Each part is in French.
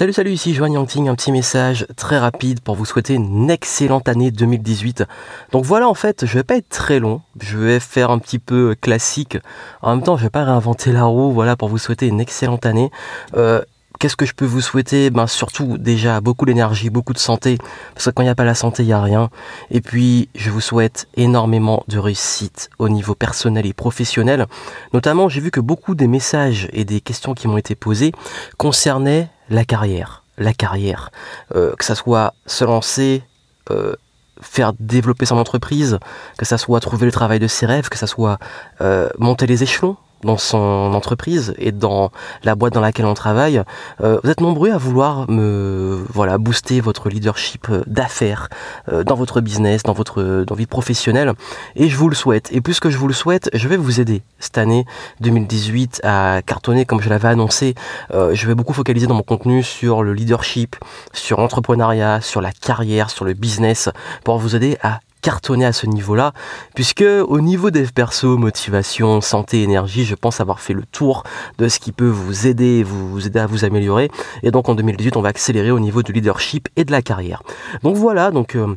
Salut, salut, ici Joanne Yangting, un petit message très rapide pour vous souhaiter une excellente année 2018. Donc voilà, en fait, je vais pas être très long, je vais faire un petit peu classique. En même temps, je vais pas réinventer la roue, voilà, pour vous souhaiter une excellente année. Euh, Qu'est-ce que je peux vous souhaiter? Ben surtout déjà beaucoup d'énergie, beaucoup de santé, parce que quand il n'y a pas la santé, il n'y a rien. Et puis je vous souhaite énormément de réussite au niveau personnel et professionnel. Notamment, j'ai vu que beaucoup des messages et des questions qui m'ont été posées concernaient la carrière. La carrière. Euh, que ça soit se lancer, euh, faire développer son entreprise, que ça soit trouver le travail de ses rêves, que ça soit euh, monter les échelons dans son entreprise et dans la boîte dans laquelle on travaille, euh, vous êtes nombreux à vouloir me voilà booster votre leadership euh, d'affaires euh, dans votre business, dans votre dans vie professionnelle et je vous le souhaite. Et plus que je vous le souhaite, je vais vous aider cette année 2018 à cartonner comme je l'avais annoncé. je vais beaucoup focaliser dans mon contenu sur le leadership, sur l'entrepreneuriat, sur la carrière, sur le business pour vous aider à cartonner à ce niveau-là, puisque au niveau des perso, motivation, santé, énergie, je pense avoir fait le tour de ce qui peut vous aider, vous, aider à vous améliorer. Et donc en 2018, on va accélérer au niveau du leadership et de la carrière. Donc voilà, donc euh,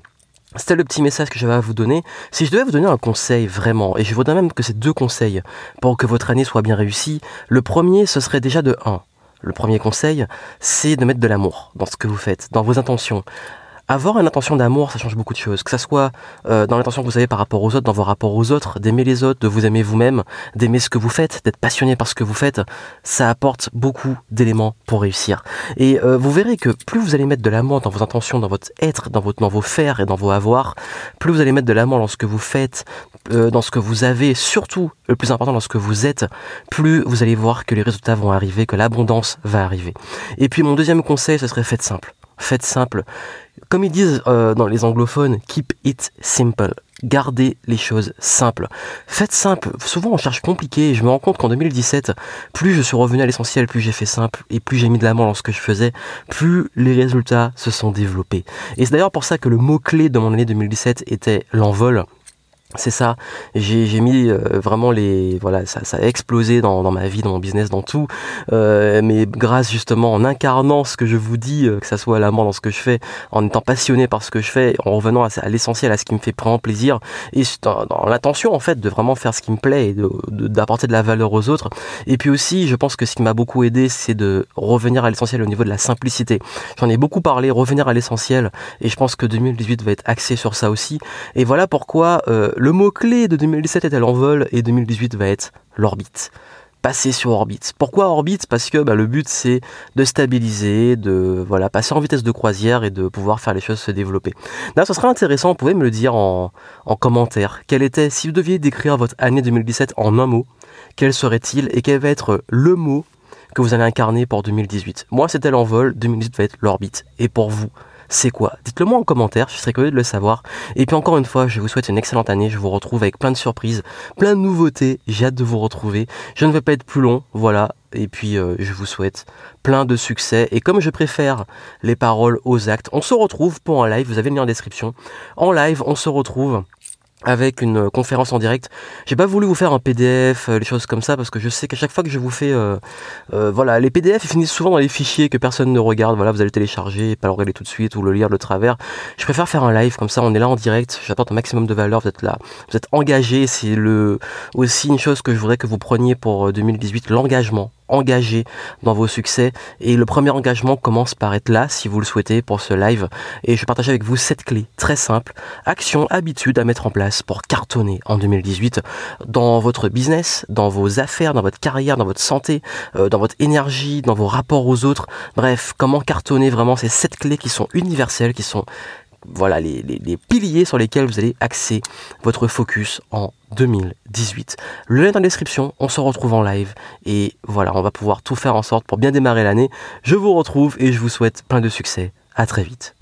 c'était le petit message que j'avais à vous donner. Si je devais vous donner un conseil vraiment, et je voudrais même que c'est deux conseils pour que votre année soit bien réussie, le premier, ce serait déjà de 1. Le premier conseil, c'est de mettre de l'amour dans ce que vous faites, dans vos intentions avoir une intention d'amour, ça change beaucoup de choses. Que ça soit euh, dans l'intention que vous avez par rapport aux autres, dans vos rapports aux autres, d'aimer les autres, de vous aimer vous-même, d'aimer ce que vous faites, d'être passionné par ce que vous faites, ça apporte beaucoup d'éléments pour réussir. Et euh, vous verrez que plus vous allez mettre de l'amour dans vos intentions, dans votre être, dans, votre, dans vos faire et dans vos avoirs, plus vous allez mettre de l'amour dans ce que vous faites, euh, dans ce que vous avez, surtout le plus important dans ce que vous êtes, plus vous allez voir que les résultats vont arriver, que l'abondance va arriver. Et puis mon deuxième conseil, ce serait faites simple. Faites simple. Comme ils disent euh, dans les anglophones, keep it simple. Gardez les choses simples. Faites simple. Souvent on cherche compliqué et je me rends compte qu'en 2017, plus je suis revenu à l'essentiel, plus j'ai fait simple et plus j'ai mis de l'amant dans ce que je faisais, plus les résultats se sont développés. Et c'est d'ailleurs pour ça que le mot-clé de mon année 2017 était l'envol. C'est ça, j'ai mis euh, vraiment les... Voilà, ça, ça a explosé dans, dans, ma vie, dans mon business, dans tout. Euh, mais grâce justement en incarnant ce que je vous dis, euh, que ça soit à l'amant dans ce que je fais, en étant passionné par ce que je fais, en revenant à, l'essentiel, à ce qui me fait vraiment plaisir, et dans, dans l'intention en fait de vraiment faire ce qui me plaît et d'apporter de, de, la valeur aux autres. Et puis aussi, je pense que ce qui m'a beaucoup aidé, c'est de revenir à l'essentiel au niveau de la simplicité. J'en ai beaucoup parlé, revenir à l'essentiel, et je pense que 2018 va être axé sur ça aussi. Et voilà pourquoi... Le mot-clé de 2017 était l'envol et 2018 va être l'orbite passer sur orbite. Pourquoi orbite? Parce que bah, le but c'est de stabiliser, de voilà passer en vitesse de croisière et de pouvoir faire les choses se développer. Là, ce serait intéressant, vous pouvez me le dire en, en commentaire. Quel était, si vous deviez décrire votre année 2017 en un mot, quel serait-il et quel va être le mot que vous allez incarner pour 2018 Moi, c'était l'envol, 2018 va être l'orbite. Et pour vous c'est quoi? Dites-le moi en commentaire, je serais curieux de le savoir. Et puis encore une fois, je vous souhaite une excellente année, je vous retrouve avec plein de surprises, plein de nouveautés, j'ai hâte de vous retrouver. Je ne vais pas être plus long, voilà, et puis euh, je vous souhaite plein de succès. Et comme je préfère les paroles aux actes, on se retrouve pour un live, vous avez le lien en description. En live, on se retrouve avec une conférence en direct. J'ai pas voulu vous faire un PDF, euh, les choses comme ça, parce que je sais qu'à chaque fois que je vous fais, euh, euh, voilà, les PDF ils finissent souvent dans les fichiers que personne ne regarde. Voilà, vous allez télécharger, pas le regarder tout de suite ou le lire de travers. Je préfère faire un live comme ça, on est là en direct. J'apporte un maximum de valeur. Vous êtes là, vous êtes engagé. C'est le aussi une chose que je voudrais que vous preniez pour 2018, l'engagement engagé dans vos succès. Et le premier engagement commence par être là, si vous le souhaitez, pour ce live. Et je partage avec vous cette clé très simple, action, habitude à mettre en place pour cartonner en 2018 dans votre business, dans vos affaires, dans votre carrière, dans votre santé, euh, dans votre énergie, dans vos rapports aux autres. Bref, comment cartonner vraiment ces sept clés qui sont universelles, qui sont voilà les, piliers sur lesquels vous allez axer votre focus en 2018. Le lien est dans la description, on se retrouve en live et voilà, on va pouvoir tout faire en sorte pour bien démarrer l'année. Je vous retrouve et je vous souhaite plein de succès. À très vite.